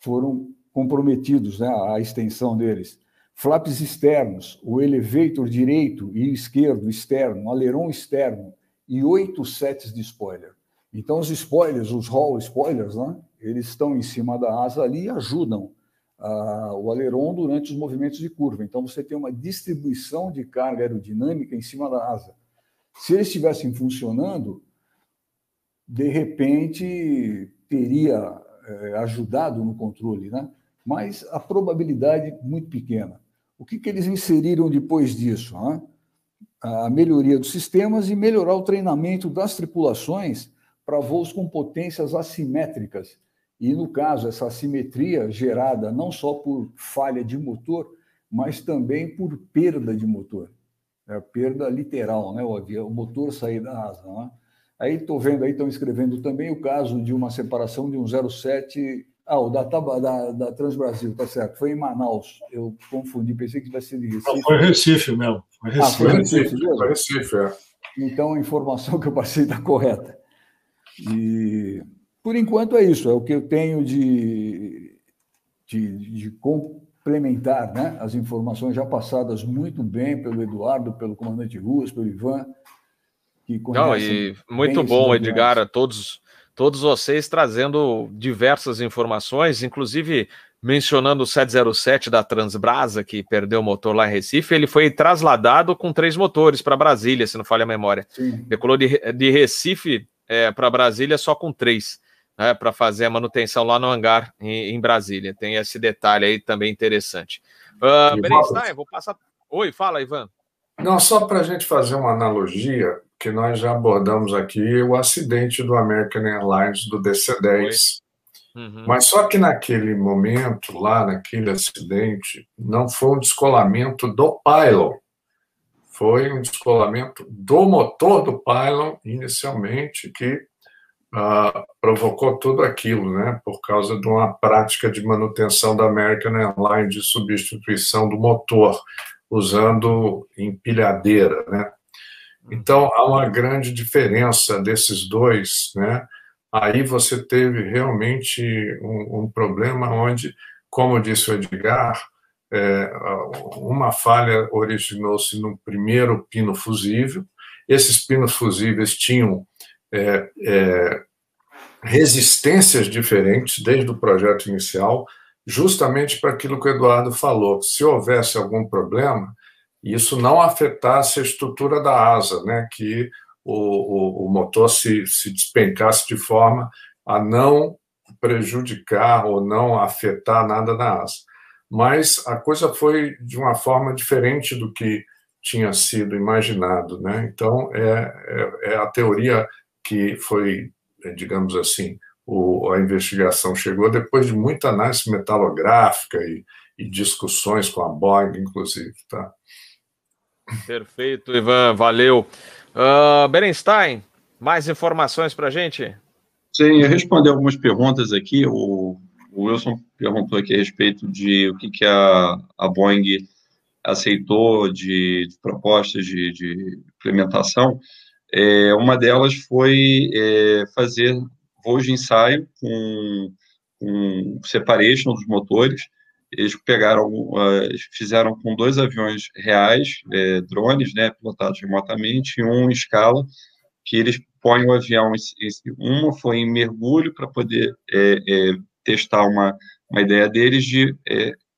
foram comprometidos, né, a extensão deles. Flaps externos, o elevator direito e esquerdo externo, alerão externo e oito sets de spoiler. Então, os spoilers, os Hall spoilers, né, eles estão em cima da asa ali e ajudam uh, o aileron durante os movimentos de curva. Então, você tem uma distribuição de carga aerodinâmica em cima da asa. Se eles estivessem funcionando, de repente teria é, ajudado no controle, né? mas a probabilidade muito pequena. O que, que eles inseriram depois disso? Né? A melhoria dos sistemas e melhorar o treinamento das tripulações para voos com potências assimétricas. E, no caso, essa assimetria gerada não só por falha de motor, mas também por perda de motor. É perda literal, né? o, o motor sair da asa. Né? Aí estou vendo aí, estão escrevendo também o caso de uma separação de um 07. Ah, o da, da, da Transbrasil, tá certo. Foi em Manaus. Eu confundi, pensei que vai ser de Recife. Não, foi Recife mesmo. Foi Recife. Ah, foi Recife, foi Recife, é. Então a informação que eu passei está correta. E por enquanto é isso, é o que eu tenho de, de, de complementar né? as informações já passadas muito bem pelo Eduardo, pelo comandante Ruas, pelo Ivan que Não, e muito bom, Edgar, a todos, todos vocês trazendo diversas informações, inclusive mencionando o 707 da Transbrasa, que perdeu o motor lá em Recife, ele foi trasladado com três motores para Brasília, se não falha a memória. Sim. Decolou de, de Recife é, para Brasília só com três, né, para fazer a manutenção lá no hangar em, em, Brasília. Tem esse detalhe aí também interessante. Uh, Berenstein, vou passar. Oi, fala, Ivan. Não, só para a gente fazer uma analogia, que nós já abordamos aqui o acidente do American Airlines do DC-10. Uhum. Mas só que naquele momento, lá naquele acidente, não foi um descolamento do pylon, foi um descolamento do motor do pylon inicialmente que uh, provocou tudo aquilo, né? Por causa de uma prática de manutenção da American Airlines de substituição do motor usando empilhadeira, né? Então, há uma grande diferença desses dois, né? Aí você teve realmente um, um problema onde, como disse o Edgar, é, uma falha originou-se no primeiro pino fusível. Esses pinos fusíveis tinham é, é, resistências diferentes desde o projeto inicial, justamente para aquilo que o Eduardo falou. Se houvesse algum problema, isso não afetasse a estrutura da asa, né, que o, o, o motor se, se despencasse de forma a não prejudicar ou não afetar nada na asa. Mas a coisa foi de uma forma diferente do que tinha sido imaginado. Né? Então, é, é, é a teoria que foi, digamos assim, o, a investigação chegou depois de muita análise metalográfica e, e discussões com a Boeing, inclusive. Tá? Perfeito, Ivan, valeu. Uh, Berenstein, mais informações para a gente? Sim, eu respondi algumas perguntas aqui. O, o, Wilson perguntou aqui a respeito de o que, que a, a Boeing aceitou de, de propostas de, de implementação, é, uma delas foi é, fazer voos de ensaio com, com separation dos motores. Eles pegaram, uh, fizeram com dois aviões reais, é, drones, né, pilotados remotamente, e um em escala, que eles põem o avião, uma foi em mergulho para poder é, é, testar uma, uma ideia deles de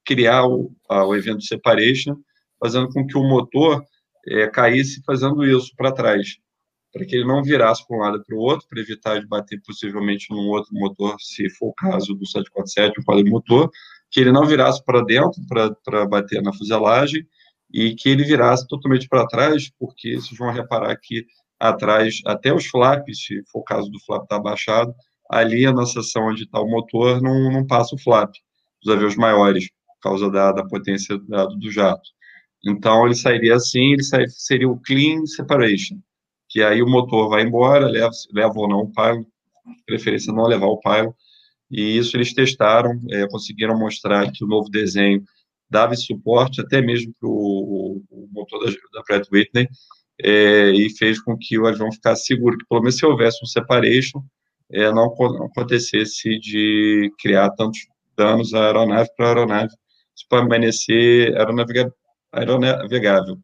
criar o, a, o evento separation, fazendo com que o motor é, caísse fazendo isso para trás para que ele não virasse para um lado e para o outro, para evitar de bater possivelmente num outro motor, se for o caso do 747, o quadrimotor, que ele não virasse para dentro para bater na fuselagem e que ele virasse totalmente para trás, porque vocês vão reparar que atrás, até os flaps, se for o caso do flap estar tá abaixado, ali na seção onde está o motor não, não passa o flap dos aviões maiores, por causa da, da potência do jato. Então, ele sairia assim, ele sairia, seria o clean separation que aí o motor vai embora, leva, leva ou não o pylon, preferência não levar o pylon, e isso eles testaram, é, conseguiram mostrar que o novo desenho dava suporte até mesmo para o motor da, da Pratt Whitney, é, e fez com que o avião ficasse seguro, que pelo menos se houvesse um separation, é, não, não acontecesse de criar tantos danos à aeronave para a aeronave se permanecer aeronavegável.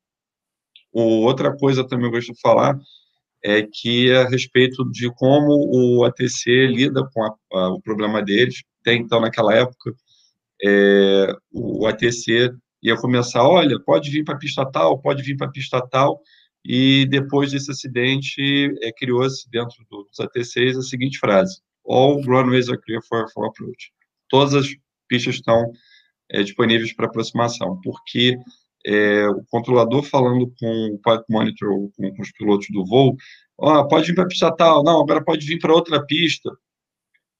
Outra coisa também eu gosto de falar é que é a respeito de como o ATC lida com a, a, o problema deles. Até então, naquela época, é, o ATC ia começar, olha, pode vir para a pista tal, pode vir para a pista tal, e depois desse acidente é, criou-se dentro dos ATCs a seguinte frase, all runways are clear for, for approach. Todas as pistas estão é, disponíveis para aproximação, porque é, o controlador falando com o pilot monitor, com, com os pilotos do voo, oh, pode vir para a pista tal, não, agora pode vir para outra pista.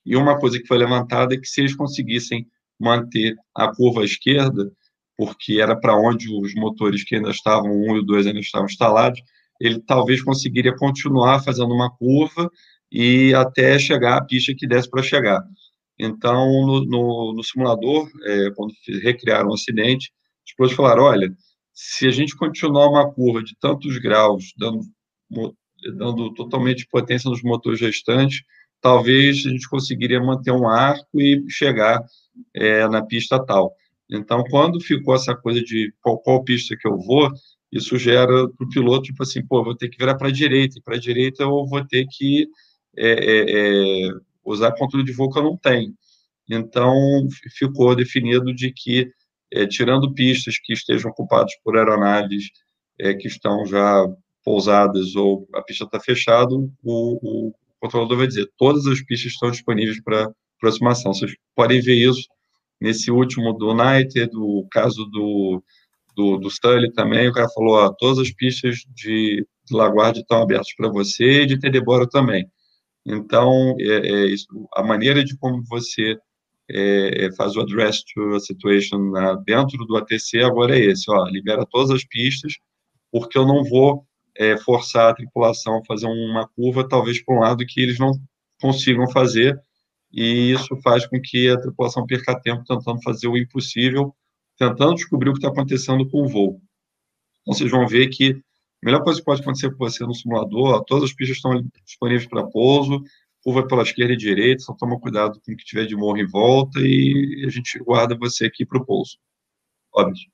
E uma coisa que foi levantada é que se eles conseguissem manter a curva esquerda, porque era para onde os motores que ainda estavam, um e dois ainda estavam instalados, ele talvez conseguiria continuar fazendo uma curva e até chegar à pista que desse para chegar. Então, no, no, no simulador, é, quando recriaram o acidente, os pilotos falaram, olha, se a gente continuar uma curva de tantos graus, dando, dando totalmente potência nos motores restantes, talvez a gente conseguiria manter um arco e chegar é, na pista tal. Então, quando ficou essa coisa de qual, qual pista que eu vou, isso gera para o piloto, tipo assim, pô, vou ter que virar para a direita, e para a direita eu vou ter que é, é, é, usar controle de voo que eu não tenho. Então, ficou definido de que é, tirando pistas que estejam ocupadas por aeronaves é, que estão já pousadas ou a pista está fechada, o, o, controlador vai dizer todas as pistas estão disponíveis para aproximação. Vocês podem ver isso nesse último do United, do caso do, do, do Sully também, o cara falou, ó, todas as pistas de, de Laguardia estão abertas para você e de Tedeboro também. Então, é, é, isso, a maneira de como você é, é, faz o address to a situation né, dentro do ATC, agora é esse, ó, libera todas as pistas, porque eu não vou é, forçar a tripulação a fazer uma curva, talvez para um lado que eles não consigam fazer, e isso faz com que a tripulação perca tempo tentando fazer o impossível, tentando descobrir o que está acontecendo com o voo. Então, vocês vão ver que a melhor coisa que pode acontecer com você no simulador, ó, todas as pistas estão disponíveis para pouso, curva pela esquerda e direita, só toma cuidado com o que tiver de morro em volta e a gente guarda você aqui para o pouso. Óbvio.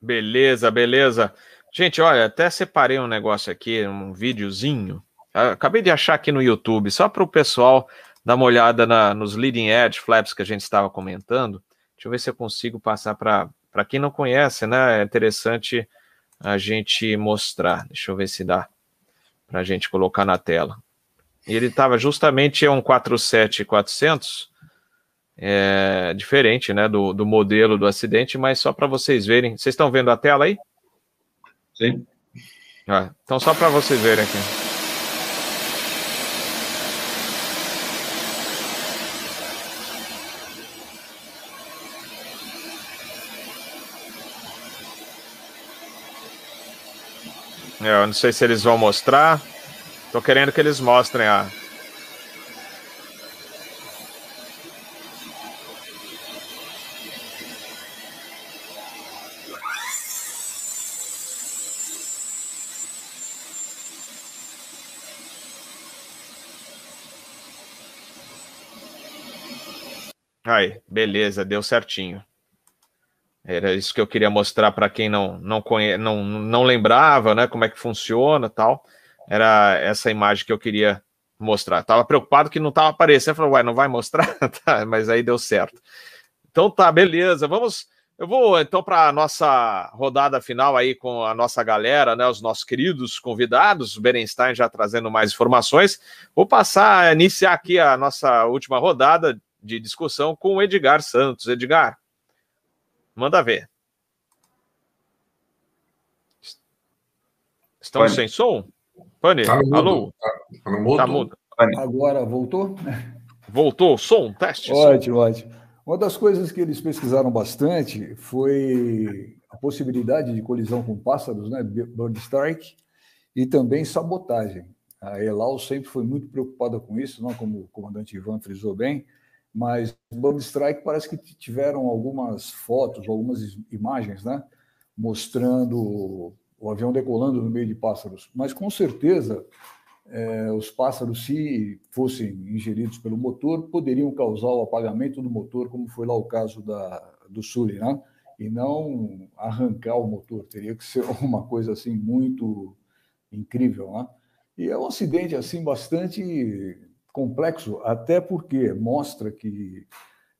Beleza, beleza. Gente, olha, até separei um negócio aqui, um videozinho. Acabei de achar aqui no YouTube, só para o pessoal dar uma olhada na, nos leading edge flaps que a gente estava comentando. Deixa eu ver se eu consigo passar para quem não conhece, né? É interessante a gente mostrar. Deixa eu ver se dá para a gente colocar na tela. Ele estava justamente é um 47400, é, diferente né, do, do modelo do acidente, mas só para vocês verem. Vocês estão vendo a tela aí? Sim. Ah, então, só para vocês verem aqui. Eu não sei se eles vão mostrar. Tô querendo que eles mostrem a. Aí, beleza, deu certinho. Era isso que eu queria mostrar para quem não não, conhe... não não lembrava, né? Como é que funciona, tal. Era essa imagem que eu queria mostrar. Tava preocupado que não estava aparecendo, falei, uai, não vai mostrar, tá, mas aí deu certo. Então tá, beleza. Vamos eu vou então para a nossa rodada final aí com a nossa galera, né, os nossos queridos convidados, o Berenstein já trazendo mais informações. Vou passar a iniciar aqui a nossa última rodada de discussão com o Edgar Santos. Edgar, Manda ver. Estamos sem som? Pane, tá alô? Tá, tá, mudo. Tá mudo. Agora voltou? Voltou, som, teste. Ótimo, som. ótimo. Uma das coisas que eles pesquisaram bastante foi a possibilidade de colisão com pássaros, né, bird strike, e também sabotagem. A Elau sempre foi muito preocupada com isso, não como o comandante Ivan frisou bem, mas Bug Strike parece que tiveram algumas fotos, algumas imagens, né? Mostrando o avião decolando no meio de pássaros. Mas com certeza, é, os pássaros, se fossem ingeridos pelo motor, poderiam causar o apagamento do motor, como foi lá o caso da, do Sully, né? E não arrancar o motor. Teria que ser uma coisa assim muito incrível, né? E é um acidente assim bastante complexo, até porque mostra que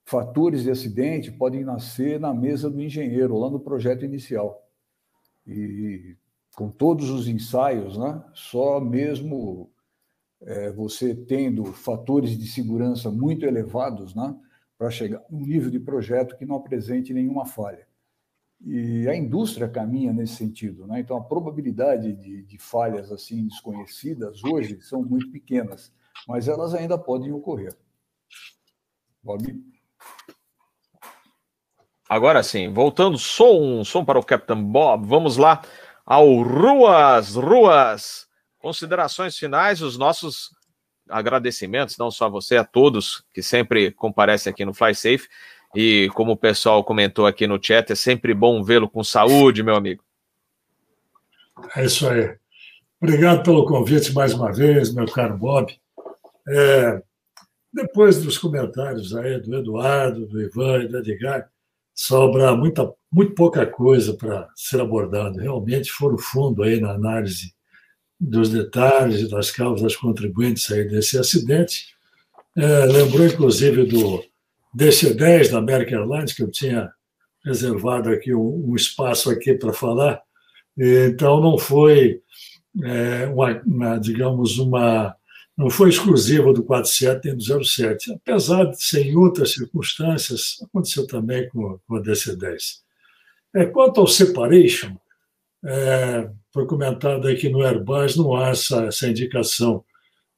fatores de acidente podem nascer na mesa do engenheiro, lá no projeto inicial. E com todos os ensaios, né, só mesmo é, você tendo fatores de segurança muito elevados né, para chegar a um nível de projeto que não apresente nenhuma falha. E a indústria caminha nesse sentido. Né? Então, a probabilidade de, de falhas assim desconhecidas hoje são muito pequenas mas elas ainda podem ocorrer. Bob? Agora sim, voltando som, som para o Capitão Bob, vamos lá ao Ruas, Ruas. Considerações finais, os nossos agradecimentos, não só a você, a todos que sempre comparecem aqui no Fly Safe. E como o pessoal comentou aqui no chat, é sempre bom vê-lo com saúde, meu amigo. É isso aí. Obrigado pelo convite mais uma vez, meu caro Bob. É, depois dos comentários aí do Eduardo, do Ivan e do Edgar, sobra muita, muito pouca coisa para ser abordado. Realmente foram fundo aí na análise dos detalhes e das causas contribuintes aí desse acidente. É, lembrou, inclusive, do DC-10 da American Airlines, que eu tinha reservado aqui um, um espaço aqui para falar. Então, não foi, é, uma, uma, digamos, uma não foi exclusiva do 47 nem do 07. Apesar de ser em outras circunstâncias, aconteceu também com, a DC-10. É, quanto ao separation, é, foi comentado aqui no Airbus, não há essa, essa indicação.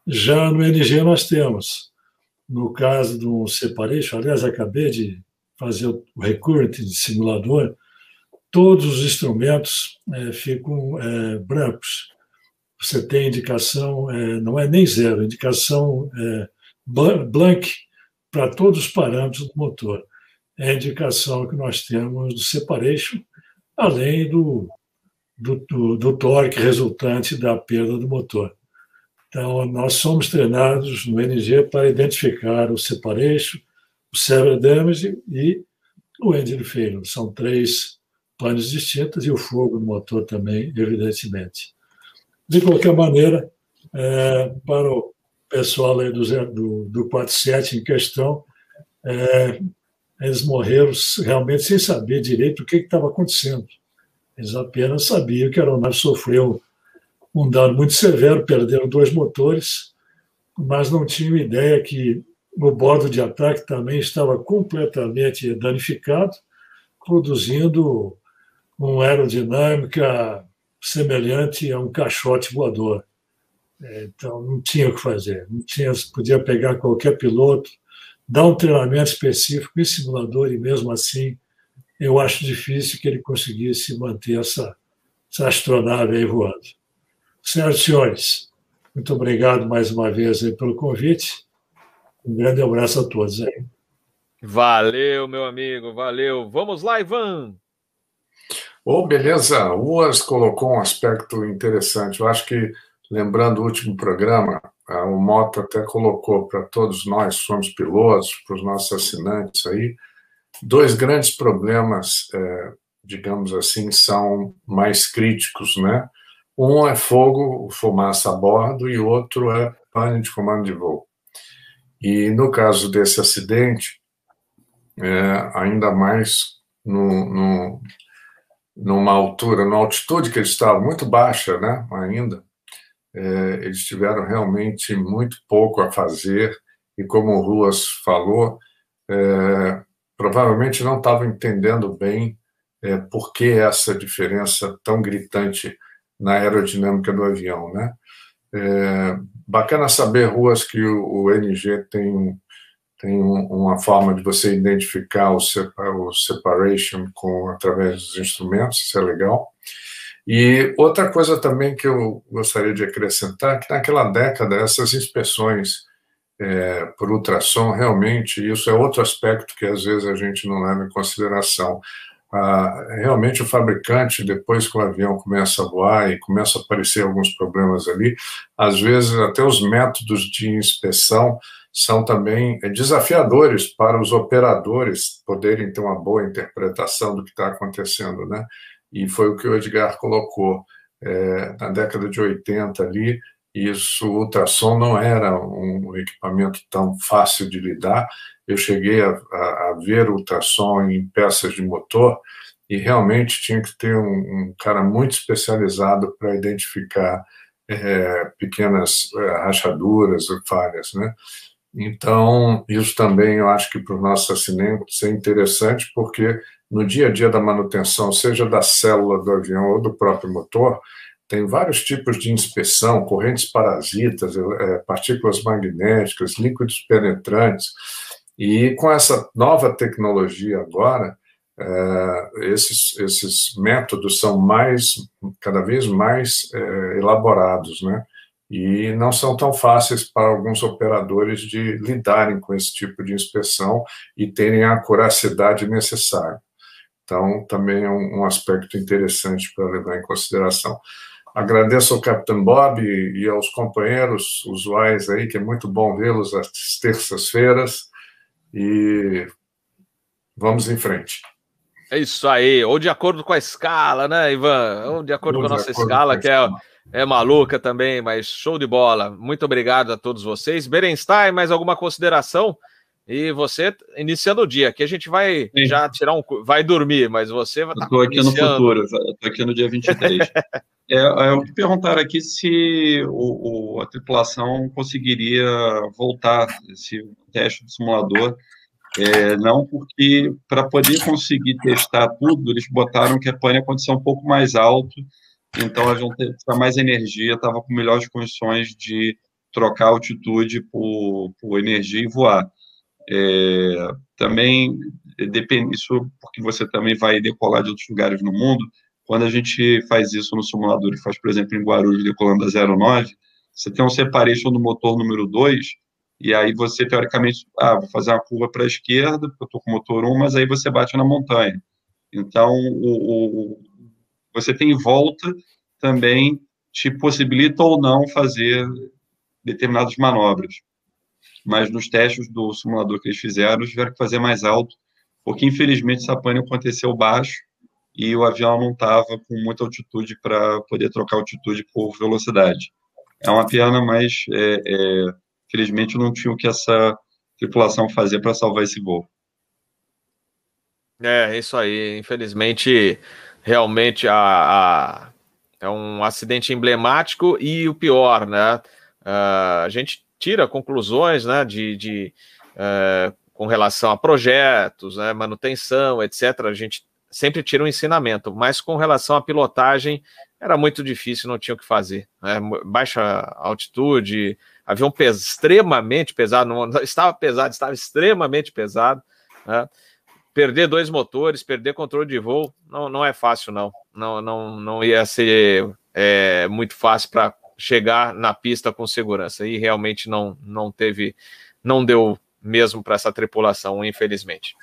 Já no NG nós temos. No caso do separation, aliás, acabei de fazer o recurrent de simulador, todos os instrumentos é, ficam é, brancos você tem indicação, é, não é nem zero, indicação é, blank para todos os parâmetros do motor. É a indicação que nós temos do separation, além do, do, do, do torque resultante da perda do motor. Então, nós somos treinados no NG para identificar o separation, o severe damage e o engine failure. São três panes distintos e o fogo no motor também, evidentemente. De qualquer maneira, é, para o pessoal aí do, do, do 47 em questão, é, eles morreram realmente sem saber direito o que estava acontecendo. Eles apenas sabiam que a aeronave sofreu um dano muito severo, perderam dois motores, mas não tinham ideia que o bordo de ataque também estava completamente danificado, produzindo uma aerodinâmica semelhante a um caixote voador. É, então, não tinha o que fazer. Não tinha, podia pegar qualquer piloto, dar um treinamento específico em simulador e, mesmo assim, eu acho difícil que ele conseguisse manter essa, essa astronave aí voando. Senhoras e senhores, muito obrigado mais uma vez pelo convite. Um grande abraço a todos aí. Valeu, meu amigo, valeu. Vamos lá, Ivan. Oh, beleza. O Uas colocou um aspecto interessante. Eu acho que, lembrando o último programa, o Moto até colocou para todos nós, somos pilotos, para os nossos assinantes aí, dois grandes problemas, é, digamos assim, são mais críticos, né? Um é fogo, fumaça a bordo, e outro é pane de comando de voo. E no caso desse acidente, é, ainda mais no, no, numa altura, numa altitude que eles estavam muito baixa, né, ainda, é, eles tiveram realmente muito pouco a fazer, e como o Ruas falou, é, provavelmente não estavam entendendo bem é, por que essa diferença tão gritante na aerodinâmica do avião, né? É, bacana saber, Ruas, que o, o NG tem, tem uma forma de você identificar o, separation com, através dos instrumentos, isso é legal. E outra coisa também que eu gostaria de acrescentar, que naquela década, essas inspeções é, por ultrassom, realmente, isso é outro aspecto que às vezes a gente não leva em consideração. Ah, realmente o fabricante, depois que o avião começa a voar e começa a aparecer alguns problemas ali, às vezes até os métodos de inspeção são também é, desafiadores para os operadores poderem ter uma boa interpretação do que está acontecendo, né? E foi o que o Edgar colocou. É, na década de 80 ali, isso, o ultrassom não era um equipamento tão fácil de lidar, eu cheguei a, a, a ver ultrassom em peças de motor e realmente tinha que ter um, um cara muito especializado para identificar é, pequenas é, rachaduras ou falhas, né? Então, isso também eu acho que para os nossos assinantes é interessante, porque no dia a dia da manutenção, seja da célula do avião ou do próprio motor, tem vários tipos de inspeção, correntes parasitas, é, partículas magnéticas, líquidos penetrantes, e com essa nova tecnologia agora, é, esses, esses métodos são mais, cada vez mais elaborados, né? E não são tão fáceis para alguns operadores de lidarem com esse tipo de inspeção e terem a acuracidade necessária. Então, também é um, um aspecto interessante para levar em consideração. Agradeço ao Capitão Bob e aos companheiros usuais aí, que é muito bom vê-los às terças-feiras e vamos em frente. É isso aí, ou de acordo com a escala, né, Ivan? Ou de acordo ou com a nossa escala, que é, é maluca também, mas show de bola. Muito obrigado a todos vocês. Berenstein, mais alguma consideração? E você iniciando o dia, que a gente vai Sim. já tirar um. Vai dormir, mas você vai estar. Estou aqui iniciando. no futuro, estou aqui no dia 23. é, é, me perguntaram aqui se o, o, a tripulação conseguiria voltar esse teste do simulador. É, não porque, para poder conseguir testar tudo, eles botaram que a pane ia acontecer um pouco mais alto, então eles vão ter mais energia, estava com melhores condições de trocar altitude por, por energia e voar. É, também depende isso porque você também vai decolar de outros lugares no mundo. Quando a gente faz isso no simulador e faz, por exemplo, em Guarulhos decolando a 09, você tem um separation do motor número 2, e aí você, teoricamente, ah, vou fazer uma curva para a esquerda, porque eu estou com o motor 1, mas aí você bate na montanha. Então, o, o, você tem volta também te possibilita ou não fazer determinadas manobras mas nos testes do simulador que eles fizeram, eles tiveram que fazer mais alto, porque infelizmente essa pane aconteceu baixo e o avião não estava com muita altitude para poder trocar altitude por velocidade. É uma pena, mas é, é, infelizmente não tinha o que essa tripulação fazer para salvar esse voo. É, isso aí. Infelizmente, realmente a, a, é um acidente emblemático e o pior, né? Uh, a gente tira conclusões né, de, de uh, com relação a projetos, né, manutenção, etc. A gente sempre tira um ensinamento, mas com relação à pilotagem era muito difícil, não tinha o que fazer. Né? Baixa altitude, avião pes extremamente pesado, não, estava pesado, estava extremamente pesado. Né? Perder dois motores, perder controle de voo, não, não é fácil, não. Não, não, não ia ser é, muito fácil para chegar na pista com segurança. E realmente não, não teve, não deu mesmo para essa tripulação, infelizmente.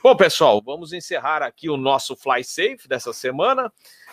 Bom, pessoal, vamos encerrar aqui o nosso Fly Safe dessa semana,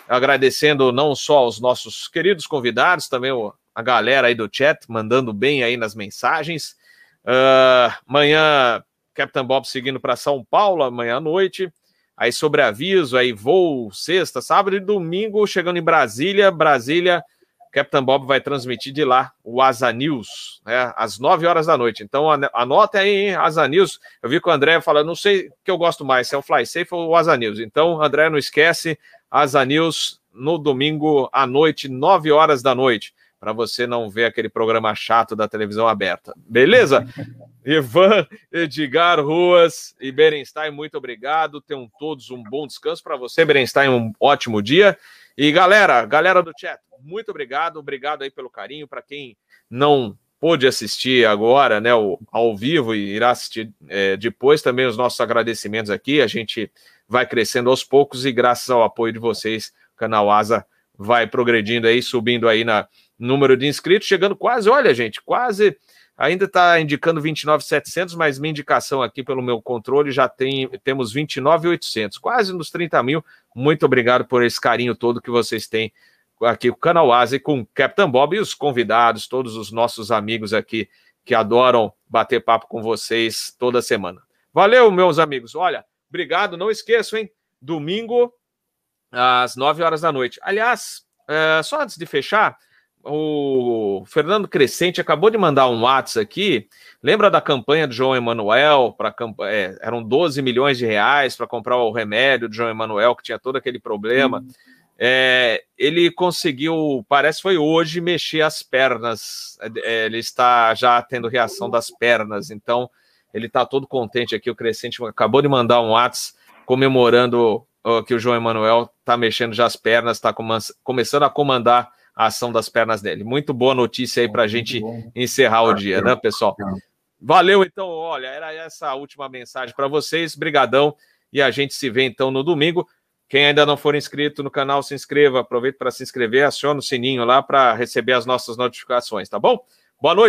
agradecendo não só aos nossos queridos convidados, também a galera aí do chat, mandando bem aí nas mensagens. Uh, amanhã, Capitão Bob seguindo para São Paulo, amanhã à noite. Aí sobre aviso, aí voo sexta, sábado e domingo, chegando em Brasília. Brasília, Capitão Bob vai transmitir de lá o Asa News, né, às 9 horas da noite. Então anota aí, hein, Asa News. Eu vi que o André falando, não sei que eu gosto mais, se é o Fly Safe ou o Asa News. Então, André, não esquece, Asa News no domingo à noite, 9 horas da noite, para você não ver aquele programa chato da televisão aberta. Beleza? Ivan, Edgar, Ruas e Berenstein, muito obrigado. Tenham todos um bom descanso para você, Berenstein, um ótimo dia. E galera, galera do chat, muito obrigado, obrigado aí pelo carinho. Para quem não pôde assistir agora, né, ao vivo e irá assistir é, depois, também os nossos agradecimentos aqui. A gente vai crescendo aos poucos e graças ao apoio de vocês, o canal Asa vai progredindo aí, subindo aí na número de inscritos, chegando quase, olha, gente, quase ainda está indicando 29,700, mas minha indicação aqui pelo meu controle já tem temos 29,800, quase nos 30 mil. Muito obrigado por esse carinho todo que vocês têm aqui com o canal Asa e com o Capitão Bob e os convidados, todos os nossos amigos aqui que adoram bater papo com vocês toda semana. Valeu, meus amigos. Olha, obrigado. Não esqueçam, hein? Domingo, às 9 horas da noite. Aliás, é, só antes de fechar, o Fernando Crescente acabou de mandar um WhatsApp aqui. Lembra da campanha do João Emanuel? Pra, é, eram 12 milhões de reais para comprar o remédio do João Emanuel, que tinha todo aquele problema. Hum. É, ele conseguiu, parece foi hoje, mexer as pernas. É, ele está já tendo reação das pernas, então ele está todo contente aqui. O Crescente acabou de mandar um WhatsApp comemorando que o João Emanuel está mexendo já as pernas, está começando a comandar a ação das pernas dele. Muito boa notícia aí para a gente bom. encerrar o dia, né, pessoal? Valeu, então. Olha, era essa a última mensagem para vocês. Brigadão. E a gente se vê então no domingo. Quem ainda não for inscrito no canal, se inscreva. Aproveite para se inscrever, acione o sininho lá para receber as nossas notificações, tá bom? Boa noite.